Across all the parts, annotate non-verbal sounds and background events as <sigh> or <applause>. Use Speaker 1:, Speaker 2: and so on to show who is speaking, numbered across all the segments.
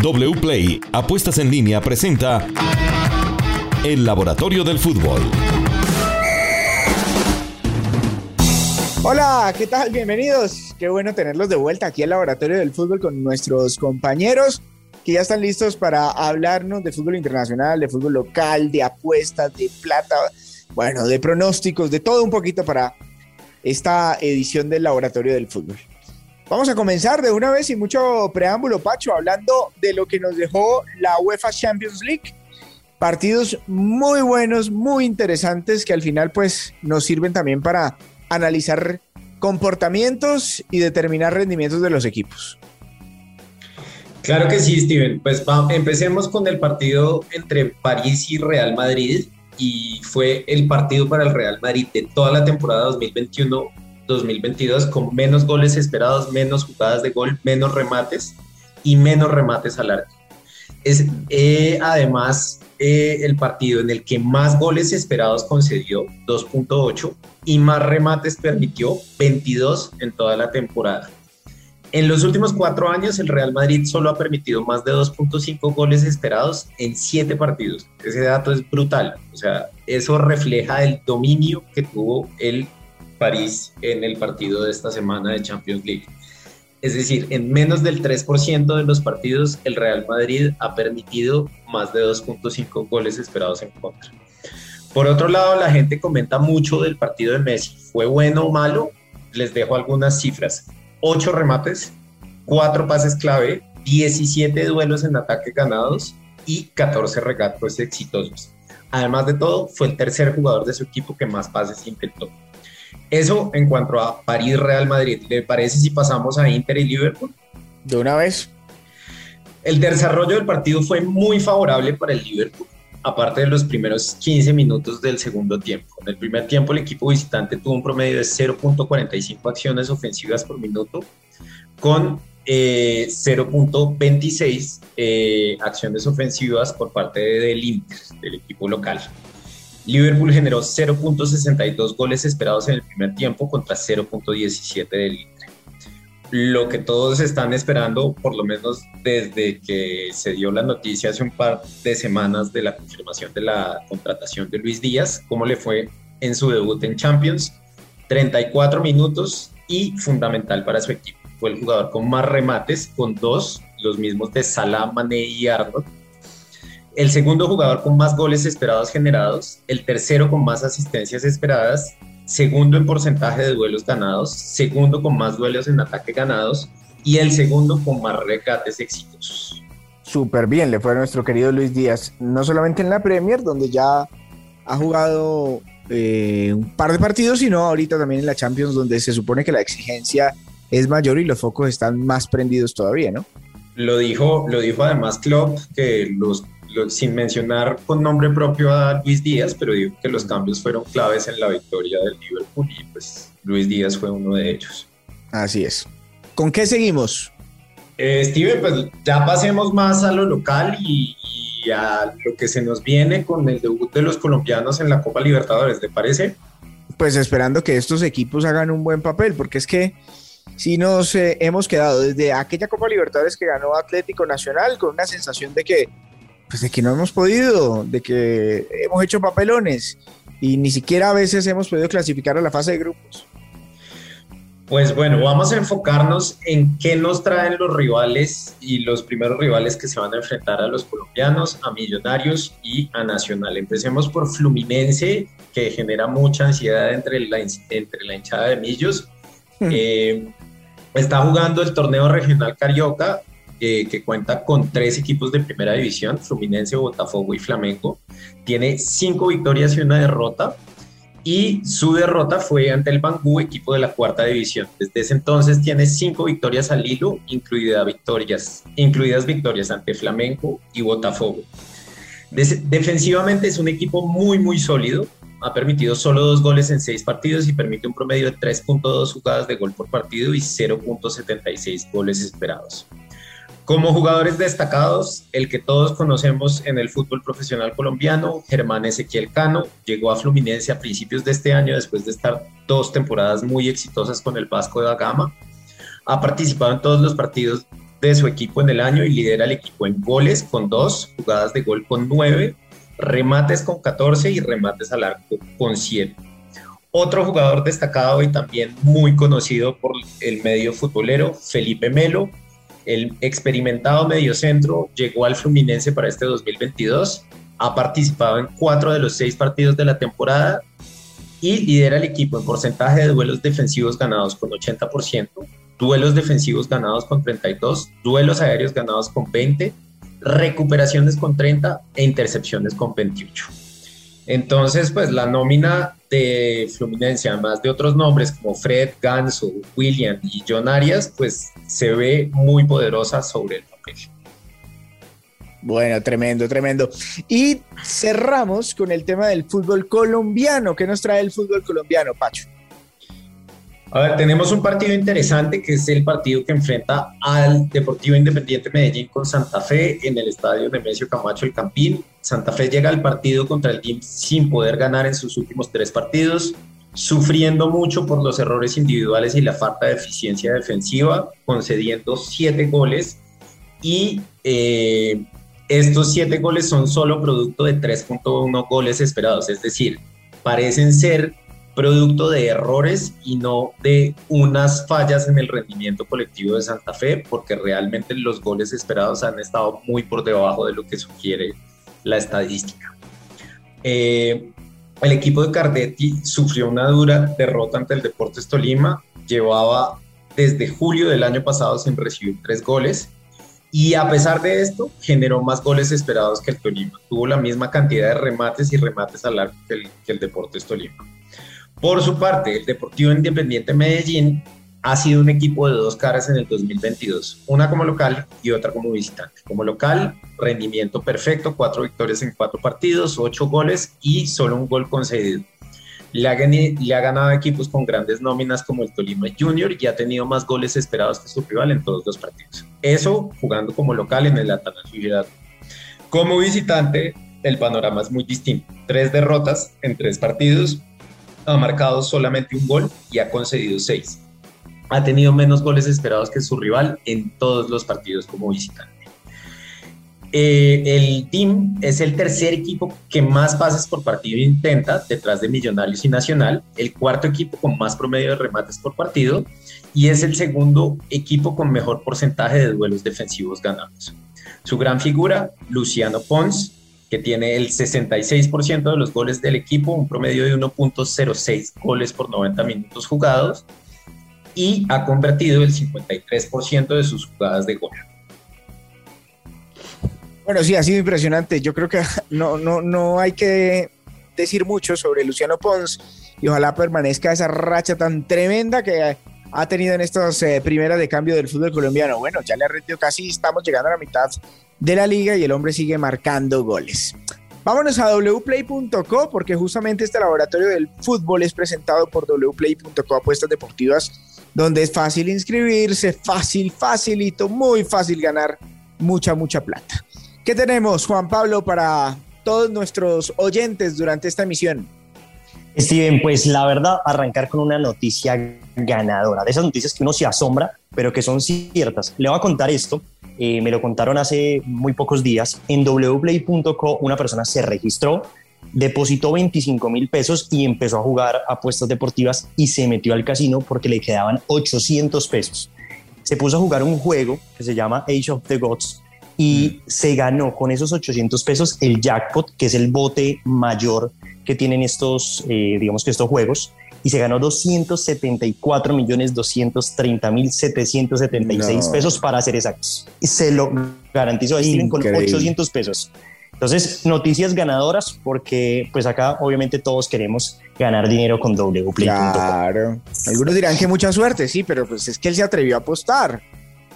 Speaker 1: WPLAY Apuestas en línea presenta El Laboratorio del Fútbol.
Speaker 2: Hola, ¿qué tal? Bienvenidos. Qué bueno tenerlos de vuelta aquí al Laboratorio del Fútbol con nuestros compañeros que ya están listos para hablarnos de fútbol internacional, de fútbol local, de apuestas, de plata, bueno, de pronósticos, de todo un poquito para esta edición del Laboratorio del Fútbol. Vamos a comenzar de una vez y mucho preámbulo, Pacho, hablando de lo que nos dejó la UEFA Champions League. Partidos muy buenos, muy interesantes que al final pues nos sirven también para analizar comportamientos y determinar rendimientos de los equipos.
Speaker 3: Claro que sí, Steven. Pues empecemos con el partido entre París y Real Madrid y fue el partido para el Real Madrid de toda la temporada 2021 2022 con menos goles esperados, menos jugadas de gol, menos remates y menos remates al arco. Es eh, además eh, el partido en el que más goles esperados concedió, 2.8, y más remates permitió, 22 en toda la temporada. En los últimos cuatro años, el Real Madrid solo ha permitido más de 2.5 goles esperados en siete partidos. Ese dato es brutal. O sea, eso refleja el dominio que tuvo el París en el partido de esta semana de Champions League. Es decir, en menos del 3% de los partidos, el Real Madrid ha permitido más de 2.5 goles esperados en contra. Por otro lado, la gente comenta mucho del partido de Messi. ¿Fue bueno o malo? Les dejo algunas cifras. 8 remates, 4 pases clave, 17 duelos en ataque ganados y 14 regatos exitosos. Además de todo, fue el tercer jugador de su equipo que más pases intentó. Eso en cuanto a París-Real Madrid. ¿Le parece si pasamos a Inter y Liverpool?
Speaker 2: De una vez.
Speaker 3: El desarrollo del partido fue muy favorable para el Liverpool, aparte de los primeros 15 minutos del segundo tiempo. En el primer tiempo el equipo visitante tuvo un promedio de 0.45 acciones ofensivas por minuto, con 0.26 eh, eh, acciones ofensivas por parte del Inter, del equipo local. Liverpool generó 0.62 goles esperados en el primer tiempo contra 0.17 del Inter. Lo que todos están esperando, por lo menos desde que se dio la noticia hace un par de semanas de la confirmación de la contratación de Luis Díaz, cómo le fue en su debut en Champions, 34 minutos y fundamental para su equipo. Fue el jugador con más remates, con dos, los mismos de Salah, Mané y Arnold, el segundo jugador con más goles esperados generados, el tercero con más asistencias esperadas, segundo en porcentaje de duelos ganados, segundo con más duelos en ataque ganados y el segundo con más regates exitosos.
Speaker 2: Súper bien, le fue a nuestro querido Luis Díaz, no solamente en la Premier, donde ya ha jugado eh, un par de partidos, sino ahorita también en la Champions, donde se supone que la exigencia es mayor y los focos están más prendidos todavía, ¿no?
Speaker 3: Lo dijo, lo dijo además Klopp, que los sin mencionar con nombre propio a Luis Díaz, pero digo que los cambios fueron claves en la victoria del Liverpool y pues Luis Díaz fue uno de ellos.
Speaker 2: Así es. ¿Con qué seguimos?
Speaker 3: Eh, Steven, pues ya pasemos más a lo local y, y, a lo que se nos viene con el debut de los colombianos en la Copa Libertadores, ¿te parece?
Speaker 2: Pues esperando que estos equipos hagan un buen papel, porque es que si nos eh, hemos quedado desde aquella Copa Libertadores que ganó Atlético Nacional con una sensación de que pues de que no hemos podido, de que hemos hecho papelones y ni siquiera a veces hemos podido clasificar a la fase de grupos.
Speaker 3: Pues bueno, vamos a enfocarnos en qué nos traen los rivales y los primeros rivales que se van a enfrentar a los colombianos, a Millonarios y a Nacional. Empecemos por Fluminense, que genera mucha ansiedad entre la, entre la hinchada de Millos. Hmm. Eh, está jugando el torneo regional Carioca que cuenta con tres equipos de primera división, Fluminense, Botafogo y Flamengo. Tiene cinco victorias y una derrota. Y su derrota fue ante el Bangú, equipo de la cuarta división. Desde ese entonces tiene cinco victorias al hilo, incluidas victorias, incluidas victorias ante Flamengo y Botafogo. defensivamente es un equipo muy, muy sólido. Ha permitido solo dos goles en seis partidos y permite un promedio de 3.2 jugadas de gol por partido y 0.76 goles esperados. Como jugadores destacados, el que todos conocemos en el fútbol profesional colombiano, Germán Ezequiel Cano, llegó a Fluminense a principios de este año después de estar dos temporadas muy exitosas con el Vasco de la Gama. Ha participado en todos los partidos de su equipo en el año y lidera el equipo en goles con dos, jugadas de gol con nueve, remates con 14 y remates al arco con 7. Otro jugador destacado y también muy conocido por el medio futbolero, Felipe Melo, el experimentado mediocentro, llegó al Fluminense para este 2022, ha participado en cuatro de los seis partidos de la temporada y lidera el equipo en porcentaje de duelos defensivos ganados con 80%, duelos defensivos ganados con 32, duelos aéreos ganados con 20, recuperaciones con 30 e intercepciones con 28. Entonces, pues la nómina de Fluminense, además de otros nombres como Fred, Ganso, William y John Arias, pues se ve muy poderosa sobre el papel.
Speaker 2: Bueno, tremendo, tremendo. Y cerramos con el tema del fútbol colombiano. ¿Qué nos trae el fútbol colombiano, Pacho?
Speaker 3: A ver, tenemos un partido interesante que es el partido que enfrenta al Deportivo Independiente Medellín con Santa Fe en el estadio Nemesio Camacho El Campín. Santa Fe llega al partido contra el team sin poder ganar en sus últimos tres partidos, sufriendo mucho por los errores individuales y la falta de eficiencia defensiva, concediendo siete goles y eh, estos siete goles son solo producto de 3.1 goles esperados, es decir, parecen ser producto de errores y no de unas fallas en el rendimiento colectivo de Santa Fe, porque realmente los goles esperados han estado muy por debajo de lo que sugiere la estadística. Eh, el equipo de Cardetti sufrió una dura derrota ante el Deportes Tolima, llevaba desde julio del año pasado sin recibir tres goles y a pesar de esto generó más goles esperados que el Tolima. Tuvo la misma cantidad de remates y remates al arco que el, que el Deportes Tolima. Por su parte, el Deportivo Independiente Medellín ha sido un equipo de dos caras en el 2022, una como local y otra como visitante. Como local, rendimiento perfecto, cuatro victorias en cuatro partidos, ocho goles y solo un gol concedido. Le ha, le ha ganado equipos con grandes nóminas como el Tolima Junior y ha tenido más goles esperados que su rival en todos los partidos. Eso jugando como local en el Atanasio Como visitante, el panorama es muy distinto. Tres derrotas en tres partidos, ha marcado solamente un gol y ha concedido seis. Ha tenido menos goles esperados que su rival en todos los partidos como visitante. Eh, el team es el tercer equipo que más pases por partido intenta, detrás de Millonarios y Nacional, el cuarto equipo con más promedio de remates por partido y es el segundo equipo con mejor porcentaje de duelos defensivos ganados. Su gran figura, Luciano Pons, que tiene el 66% de los goles del equipo, un promedio de 1.06 goles por 90 minutos jugados, y ha convertido el 53% de sus jugadas de gol.
Speaker 2: Bueno, sí, ha sido impresionante. Yo creo que <laughs> no, no, no hay que decir mucho sobre Luciano Pons y ojalá permanezca esa racha tan tremenda que ha tenido en estas eh, primeras de cambio del fútbol colombiano. Bueno, ya le ha rendido casi, estamos llegando a la mitad de la liga y el hombre sigue marcando goles. Vámonos a wplay.co porque justamente este laboratorio del fútbol es presentado por wplay.co apuestas deportivas donde es fácil inscribirse, fácil, facilito, muy fácil ganar mucha, mucha plata. ¿Qué tenemos, Juan Pablo, para todos nuestros oyentes durante esta emisión?
Speaker 4: Steven, pues la verdad, arrancar con una noticia ganadora, de esas noticias que uno se asombra, pero que son ciertas. Le voy a contar esto eh, me lo contaron hace muy pocos días. En wplay.co una persona se registró, depositó 25 mil pesos y empezó a jugar apuestas deportivas y se metió al casino porque le quedaban 800 pesos. Se puso a jugar un juego que se llama Age of the Gods y se ganó con esos 800 pesos el jackpot, que es el bote mayor que tienen estos, eh, digamos que estos juegos y se ganó 274 millones 230 mil 776 pesos para ser exactos. Y se lo garantizó a Steven con 800 pesos. Entonces, noticias ganadoras porque pues acá obviamente todos queremos ganar dinero con wplay.com.
Speaker 2: Claro. Algunos dirán que mucha suerte, sí, pero pues es que él se atrevió a apostar,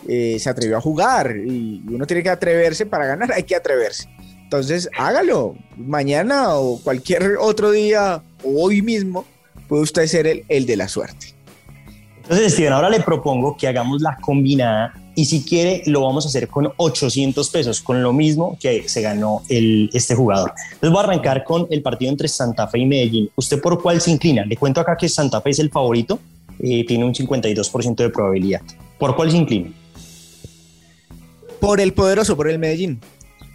Speaker 2: eh, se atrevió a jugar y uno tiene que atreverse para ganar, <laughs> hay que atreverse. Entonces, hágalo mañana o cualquier otro día o hoy mismo puede usted ser el, el de la suerte.
Speaker 4: Entonces, Steven, ahora le propongo que hagamos la combinada y si quiere lo vamos a hacer con 800 pesos, con lo mismo que se ganó el, este jugador. Entonces voy a arrancar con el partido entre Santa Fe y Medellín. ¿Usted por cuál se inclina? Le cuento acá que Santa Fe es el favorito, eh, tiene un 52% de probabilidad. ¿Por cuál se inclina?
Speaker 2: Por el poderoso, por el Medellín.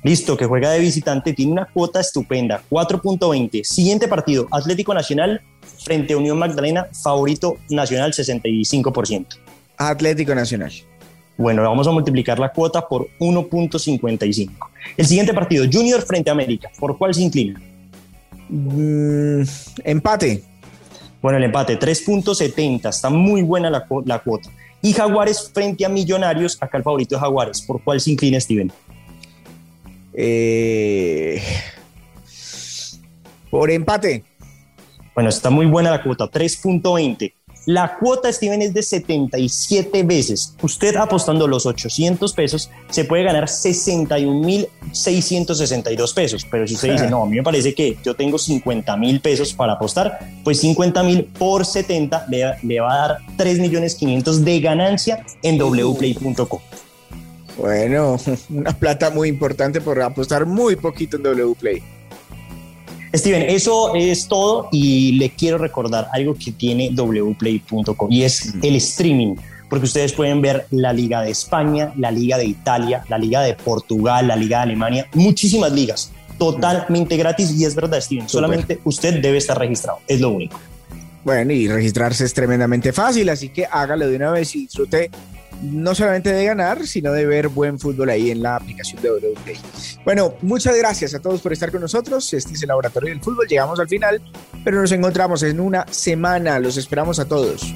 Speaker 4: Listo, que juega de visitante, tiene una cuota estupenda, 4.20. Siguiente partido, Atlético Nacional frente a Unión Magdalena, favorito nacional 65%.
Speaker 2: Atlético Nacional.
Speaker 4: Bueno, vamos a multiplicar la cuota por 1.55. El siguiente partido, Junior frente a América, ¿por cuál se inclina?
Speaker 2: Mm, empate.
Speaker 4: Bueno, el empate, 3.70, está muy buena la, la, cuota. Y Jaguares frente a Millonarios, acá el favorito de Jaguares, ¿por cuál se inclina Steven?
Speaker 2: Eh, por empate.
Speaker 4: Bueno, está muy buena la cuota, 3.20. La cuota, Steven, es de 77 veces. Usted apostando los 800 pesos se puede ganar 61.662 pesos. Pero si usted dice, <laughs> no, a mí me parece que yo tengo 50 mil pesos para apostar, pues 50 mil por 70 le, le, va a dar 3.500.000 de ganancia en wplay.com.
Speaker 2: Bueno, <laughs> una plata muy importante por apostar muy poquito en wplay.
Speaker 4: Steven, eso es todo y le quiero recordar algo que tiene wplay.com y es el streaming, porque ustedes pueden ver la Liga de España, la Liga de Italia, la Liga de Portugal, la Liga de Alemania, muchísimas ligas, totalmente gratis y es verdad, Steven, solamente usted debe estar registrado, es lo único.
Speaker 2: Bueno, y registrarse es tremendamente fácil, así que hágalo de una vez y disfrute no solamente de ganar, sino de ver buen fútbol ahí en la aplicación de WPlay. Bueno, muchas gracias a todos por estar con nosotros. Este es el Laboratorio del Fútbol. Llegamos al final, pero nos encontramos en una semana. Los esperamos a todos.